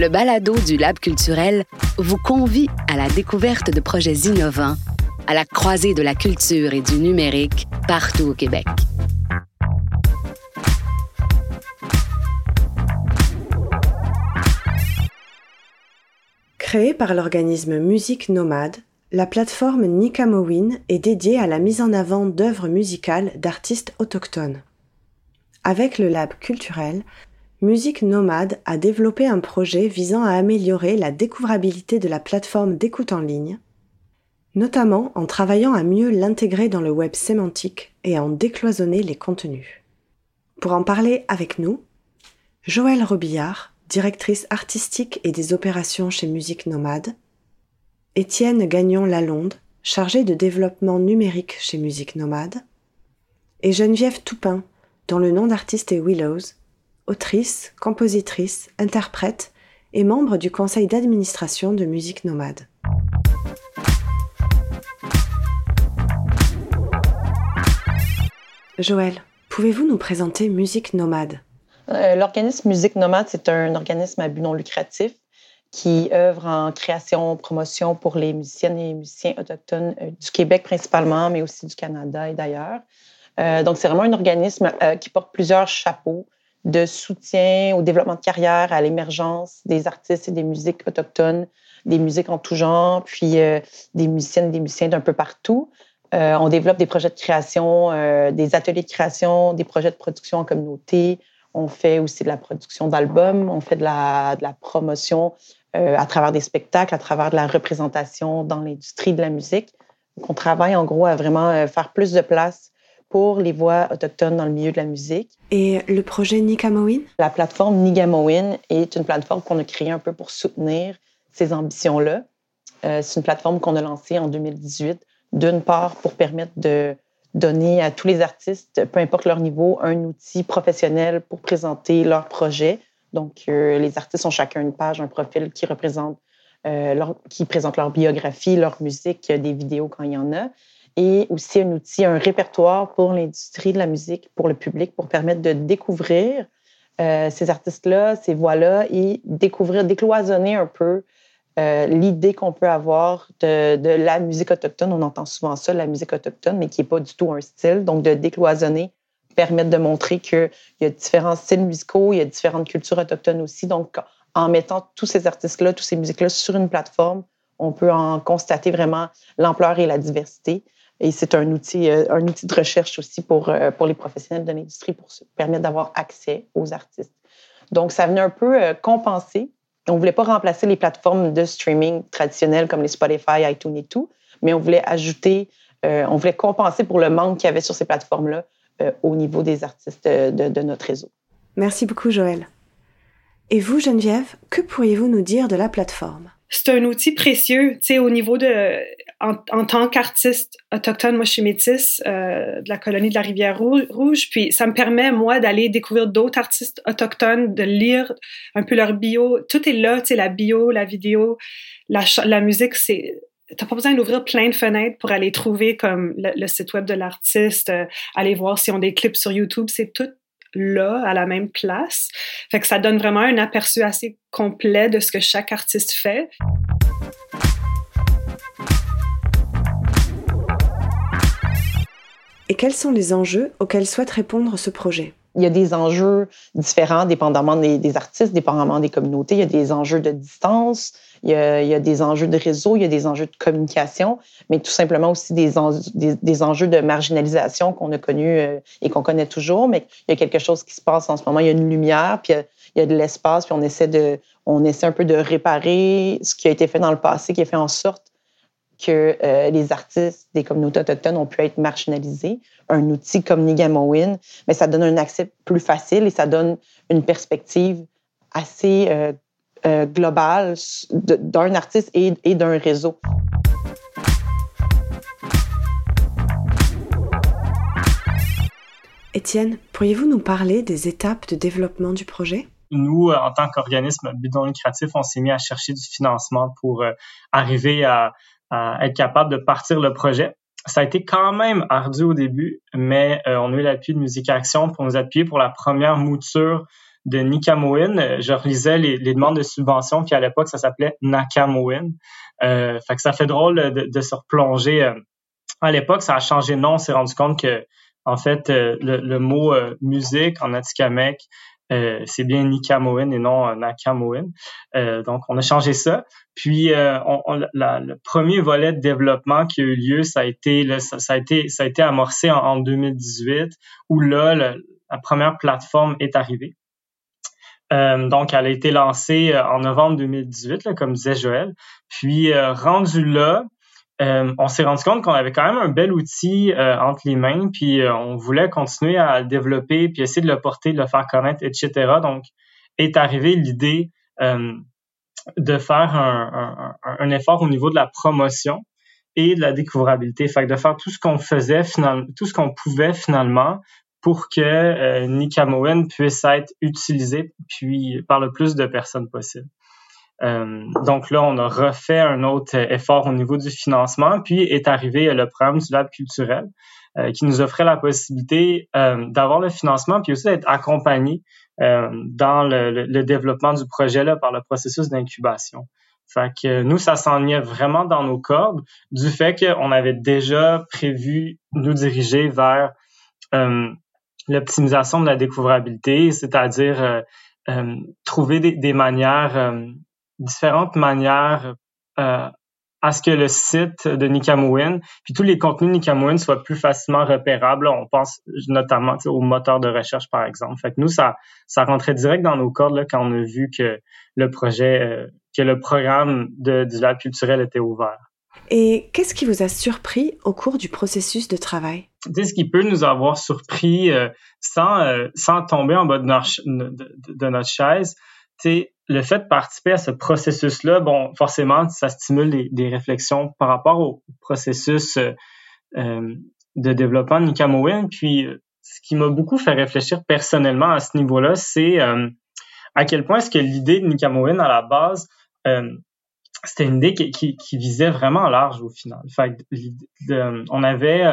Le balado du Lab culturel vous convie à la découverte de projets innovants à la croisée de la culture et du numérique partout au Québec. Créée par l'organisme Musique Nomade, la plateforme Nikamowin est dédiée à la mise en avant d'œuvres musicales d'artistes autochtones. Avec le Lab culturel, Musique Nomade a développé un projet visant à améliorer la découvrabilité de la plateforme d'écoute en ligne, notamment en travaillant à mieux l'intégrer dans le web sémantique et à en décloisonner les contenus. Pour en parler avec nous, Joëlle Robillard, directrice artistique et des opérations chez Musique Nomade, Étienne Gagnon-Lalonde, chargé de développement numérique chez Musique Nomade, et Geneviève Toupin, dont le nom d'artiste est Willows, autrice, compositrice, interprète et membre du conseil d'administration de Musique Nomade. Joël, pouvez-vous nous présenter Musique Nomade? Euh, L'organisme Musique Nomade, c'est un organisme à but non lucratif qui œuvre en création, promotion pour les musiciennes et musiciens autochtones euh, du Québec principalement, mais aussi du Canada et d'ailleurs. Euh, donc, c'est vraiment un organisme qui porte plusieurs chapeaux de soutien au développement de carrière, à l'émergence des artistes et des musiques autochtones, des musiques en tout genre, puis des musiciennes des musiciens d'un peu partout. on développe des projets de création, des ateliers de création, des projets de production en communauté, on fait aussi de la production d'albums, on fait de la, de la promotion euh, à travers des spectacles, à travers de la représentation dans l'industrie de la musique. Donc, on travaille en gros à vraiment euh, faire plus de place pour les voix autochtones dans le milieu de la musique. Et le projet Nigamowin? La plateforme Nigamowin est une plateforme qu'on a créée un peu pour soutenir ces ambitions-là. Euh, c'est une plateforme qu'on a lancée en 2018, d'une part pour permettre de donner à tous les artistes, peu importe leur niveau, un outil professionnel pour présenter leur projet. Donc, euh, les artistes ont chacun une page, un profil qui représente, euh, leur, qui présente leur biographie, leur musique, des vidéos quand il y en a. Et aussi un outil, un répertoire pour l'industrie de la musique, pour le public, pour permettre de découvrir euh, ces artistes-là, ces voix-là et découvrir, décloisonner un peu euh, l'idée qu'on peut avoir de, de, la musique autochtone. On entend souvent ça, la musique autochtone, mais qui n'est pas du tout un style. Donc, de décloisonner, permettre de montrer qu'il y a différents styles musicaux, il y a différentes cultures autochtones aussi. Donc, en mettant tous ces artistes-là, toutes ces musiques-là sur une plateforme, on peut en constater vraiment l'ampleur et la diversité. Et c'est un outil, euh, un outil de recherche aussi pour, euh, pour les professionnels de l'industrie pour se permettre d'avoir accès aux artistes. Donc, ça venait un peu compenser on voulait pas remplacer les plateformes de streaming traditionnelles comme les Spotify, iTunes et tout, mais on voulait ajouter, euh, on voulait compenser pour le manque qu'il y avait sur ces plateformes-là euh, au niveau des artistes de, de notre réseau. Merci beaucoup, Joël. Et vous, Geneviève, que pourriez-vous nous dire de la plateforme? c'est un outil précieux, tu sais, au niveau de, en, en tant qu'artiste autochtone, moi je suis métisse euh, de la colonie de la Rivière Rouge, puis ça me permet moi d'aller découvrir d'autres artistes autochtones, de lire un peu leur bio, tout est là, tu sais, la bio, la vidéo, la, la musique, c'est T'as pas besoin d'ouvrir plein de fenêtres pour aller trouver comme le, site web de l'artiste, euh, aller voir si on des clips sur YouTube. C'est tout là, à la même place. Fait que ça donne vraiment un aperçu assez complet de ce que chaque artiste fait. Quels sont les enjeux auxquels souhaite répondre ce projet? Il y a des enjeux différents dépendamment des, artistes, dépendamment des communautés. Il y a des enjeux de distance, il y, a, des enjeux de réseau, il y a des enjeux de communication, mais tout simplement aussi des, des, enjeux de marginalisation qu'on a connus euh, et qu'on connaît toujours. Mais il y a quelque chose qui se passe en ce moment. Il y a une lumière, puis il y a, de l'espace, puis on essaie, de, on essaie un peu de réparer ce qui a été fait dans le passé, qui a fait en sorte que euh, les artistes des communautés autochtones ont pu être marginalisés. Un outil comme Nigamowin, mais ça donne un accès plus facile et ça donne une perspective assez euh, euh, globale d'un artiste et, et d'un réseau. Étienne, pourriez-vous nous parler des étapes de développement du projet? Nous, en tant qu'organisme bidon lucratif, on s'est mis à chercher du financement pour arriver à à être capable de partir le projet. Ça a été quand même ardu au début, mais euh, on a eu l'appui de Musique Action pour nous appuyer pour la première mouture de Nikamoin. Je relisais les, demandes de subvention, puis à l'époque, ça s'appelait Nakamoin. Euh, fait que ça fait drôle de, de se replonger. Euh, à l'époque, ça a changé de nom. On s'est rendu compte que, en fait, euh, le, mot musique en Atikamek, c'est bien Nikamoin et non Nakamoin. donc, on a changé ça. Puis, on, le premier volet de développement qui a eu lieu, ça a été, ça, a été, ça a été amorcé en, 2018, où là, la première plateforme est arrivée. Euh, donc, elle a été lancée euh, en novembre 2018, comme disait Joël. Puis, euh, rendu là, on s'est rendu compte qu'on avait quand même un bel outil entre les mains, puis on voulait continuer à le développer, puis essayer de le porter, de le faire connaître, etc. Donc, est arrivée l'idée de faire un, effort au niveau de la promotion et de la découvrabilité. Fait que de faire tout ce qu'on faisait, finalement, tout ce qu'on pouvait finalement pour que euh, puisse être utilisé puis par le plus de personnes possible. Euh, donc là, on a refait un autre effort au niveau du financement, puis est arrivé le programme du Lab culturel euh, qui nous offrait la possibilité euh, d'avoir le financement, puis aussi d'être accompagné dans le, développement du projet là par le processus d'incubation. Fait que nous, ça s'enlignait vraiment dans nos cordes du fait qu'on avait déjà prévu nous diriger vers l'optimisation de la découvrabilité, c'est-à-dire euh, euh, trouver des, manières, euh, différentes manières à ce que le site de Nikamouin, puis tous les contenus de Nikamouin soient plus facilement repérables. On pense notamment au moteur de recherche, par exemple. Fait que nous, ça, ça rentrait direct dans nos cordes là, quand on a vu que le projet, que le programme de, du lab culturel était ouvert. Et qu'est-ce qui vous a surpris au cours du processus de travail? ce qui peut nous avoir surpris euh, sans, euh, sans tomber en bas de notre, de, notre chaise, le fait de participer à ce processus-là, bon, forcément, ça stimule des, réflexions par rapport au processus euh, de développement de Nikamowin. Puis, ce qui m'a beaucoup fait réfléchir personnellement à ce niveau-là, c'est à quel point est-ce que l'idée de Nikamowin à la base c'était une idée qui, qui, visait vraiment large au final. Fait on avait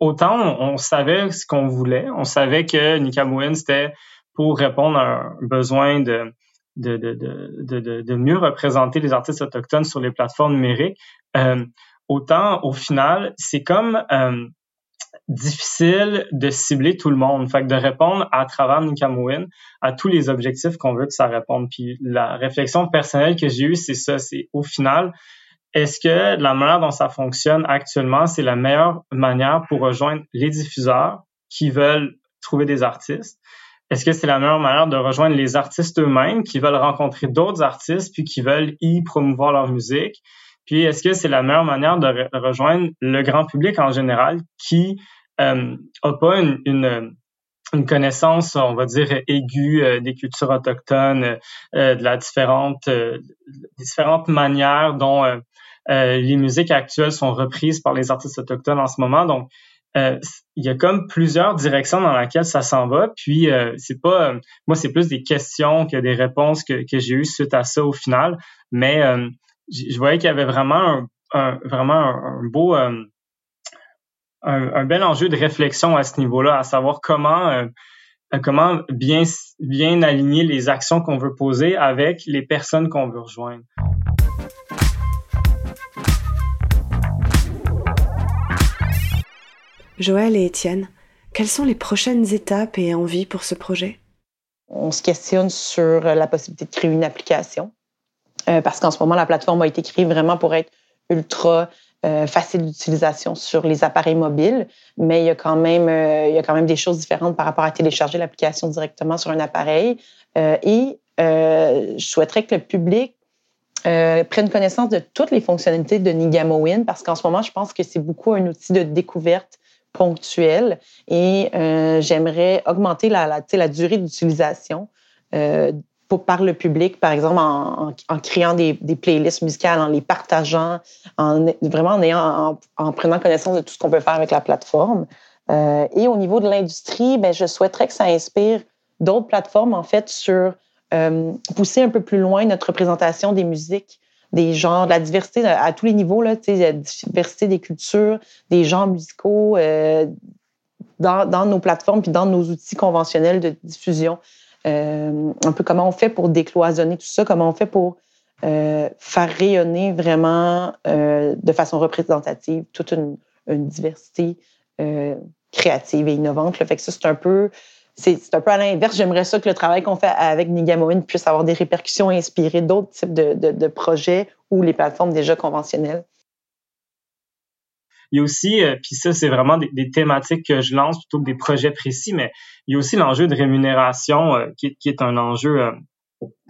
autant on, savait ce qu'on voulait, on savait que Nikamouin c'était pour répondre à un besoin de de, de, de, de, mieux représenter les artistes autochtones sur les plateformes numériques. Euh, autant au final, c'est comme euh, difficile de cibler tout le monde, fait que de répondre à travers Nikamouin à tous les objectifs qu'on veut que ça réponde. Puis la réflexion personnelle que j'ai eue, c'est ça, c'est au final, est-ce que la manière dont ça fonctionne actuellement, c'est la meilleure manière pour rejoindre les diffuseurs qui veulent trouver des artistes? Est-ce que c'est la meilleure manière de rejoindre les artistes eux-mêmes qui veulent rencontrer d'autres artistes puis qui veulent y promouvoir leur musique? Puis est-ce que c'est la meilleure manière de, rejoindre le grand public en général qui euh, pas une, une, connaissance, on va dire, aiguë euh, des cultures autochtones, euh, de la différente, euh, différentes manières dont euh, les musiques actuelles sont reprises par les artistes autochtones en ce moment? Donc, euh, il y a comme plusieurs directions dans lesquelles ça s'en va. Puis, euh, c'est pas, moi, c'est plus des questions que des réponses que, j'ai eues suite à ça au final. Mais je voyais qu'il y avait vraiment un, vraiment un, beau, un, un, bel enjeu de réflexion à ce niveau-là, à savoir comment comment bien bien aligner les actions qu'on veut poser avec les personnes qu'on veut rejoindre. Joël et Étienne, quelles sont les prochaines étapes et envies pour ce projet? On se questionne sur la possibilité de créer une application euh, parce qu'en ce moment, la plateforme a été créée vraiment pour être ultra euh, facile d'utilisation sur les appareils mobiles, mais il y, a quand même, euh, il y a quand même des choses différentes par rapport à télécharger l'application directement sur un appareil. et je souhaiterais que le public prenne connaissance de toutes les fonctionnalités de Nigamowin parce qu'en ce moment, je pense que c'est beaucoup un outil de découverte ponctuelle et euh, j'aimerais augmenter la, durée d'utilisation euh, par le public, par exemple en, créant des, playlists musicales, en les partageant, en vraiment en, prenant connaissance de tout ce qu'on peut faire avec la plateforme. Euh, et au niveau de l'industrie, ben, je souhaiterais que ça inspire d'autres plateformes en fait sur pousser un peu plus loin notre représentation des musiques des genres, de la diversité à, tous les niveaux, là, la diversité des cultures, des genres musicaux euh, dans, dans, nos plateformes puis dans nos outils conventionnels de diffusion. euh, un peu comment on fait pour décloisonner tout ça, comment on fait pour euh, faire rayonner vraiment euh, de façon représentative toute une, diversité créative et innovante. Fait que ça, c'est un peu c'est un peu à l'inverse. J'aimerais ça que le travail qu'on fait avec Nigamoin puisse avoir des répercussions inspirées d'autres types de, de, de, projets ou les plateformes déjà conventionnelles. Il y a aussi, euh, puis ça, c'est vraiment des, des, thématiques que je lance plutôt que des projets précis, mais il y a aussi l'enjeu de rémunération euh, qui, qui, est un enjeu euh,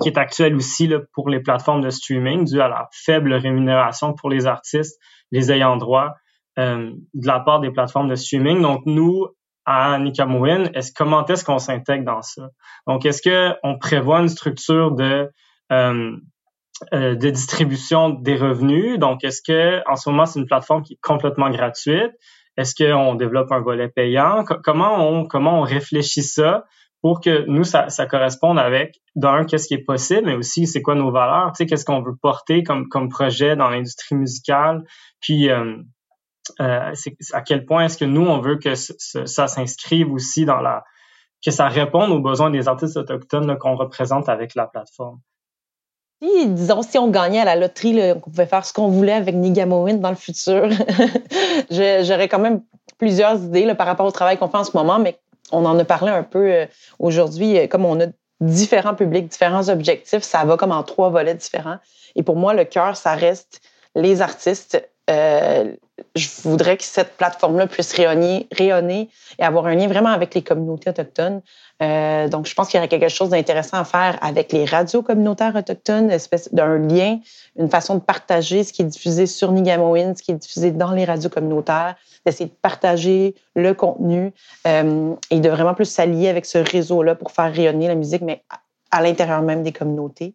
qui est actuel aussi là, pour les plateformes de streaming dû à la faible rémunération pour les artistes, les ayants droit de la part des plateformes de streaming. Donc, nous, à Nikamouin, est-ce comment est-ce qu'on s'intègre dans ça? Donc est-ce que on prévoit une structure de euh, euh, de distribution des revenus? Donc est-ce que en ce moment c'est une plateforme qui est complètement gratuite? Est-ce qu'on développe un volet payant? Comment on comment on réfléchit ça pour que nous ça, ça corresponde avec d'un qu'est-ce qui est possible, mais aussi c'est quoi nos valeurs? Tu sais qu'est-ce qu'on veut porter comme comme projet dans l'industrie musicale? Puis euh, euh, à quel point est-ce que nous, on veut que ça s'inscrive aussi dans la... que ça réponde aux besoins des artistes autochtones qu'on représente avec la plateforme? Si, disons, si on gagnait à la loterie, on pouvait faire ce qu'on voulait avec Nigamoin dans le futur, j'aurais quand même plusieurs idées par rapport au travail qu'on fait en ce moment, mais on en a parlé un peu euh, aujourd'hui. Euh, comme on a différents publics, différents objectifs, ça va comme en trois volets différents. Et pour moi, le cœur, ça reste les artistes, euh, je voudrais que cette plateforme-là puisse rayonner, rayonner, et avoir un lien vraiment avec les communautés autochtones. Euh, donc, je pense qu'il y aurait quelque chose d'intéressant à faire avec les radios communautaires autochtones, espèce d'un lien, une façon de partager ce qui est diffusé sur Nigamoin, ce qui est diffusé dans les radios communautaires, d'essayer de partager le contenu euh, et de vraiment plus s'allier avec ce réseau-là pour faire rayonner la musique, mais à l'intérieur même des communautés.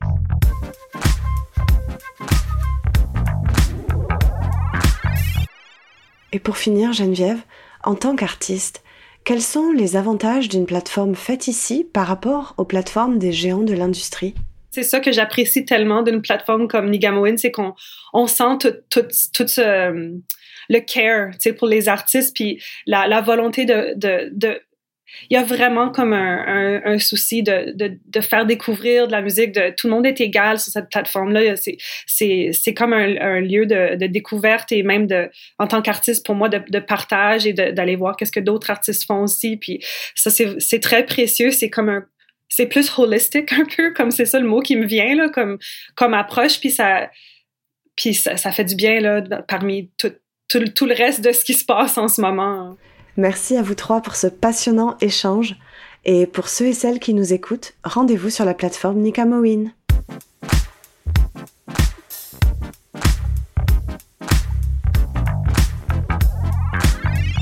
Et pour finir, Geneviève, en tant qu'artiste, quels sont les avantages d'une plateforme faite ici par rapport aux plateformes des géants de l'industrie? C'est ça que j'apprécie tellement d'une plateforme comme Nigamoin, c'est qu'on on sent tout, tout, tout ce, le care pour les artistes, puis la, volonté de il y a vraiment comme un, souci de, faire découvrir de la musique. De, tout le monde est égal sur cette plateforme-là. C'est comme un, lieu de, découverte et même en tant qu'artiste, pour moi, de, partage et d'aller voir qu'est-ce que d'autres artistes font aussi. Puis ça, c'est très précieux. C'est comme c'est plus holistique un peu, comme c'est ça le mot qui me vient là, comme approche. Puis ça, puis ça, fait du bien là parmi tout le reste de ce qui se passe en ce moment. Merci à vous trois pour ce passionnant échange. Et pour ceux et celles qui nous écoutent, rendez-vous sur la plateforme Nikamowin.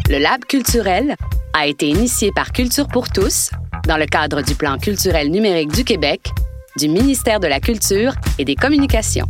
Le Lab culturel a été initié par Culture pour tous dans le cadre du plan culturel numérique du Québec, du ministère de la Culture et des Communications.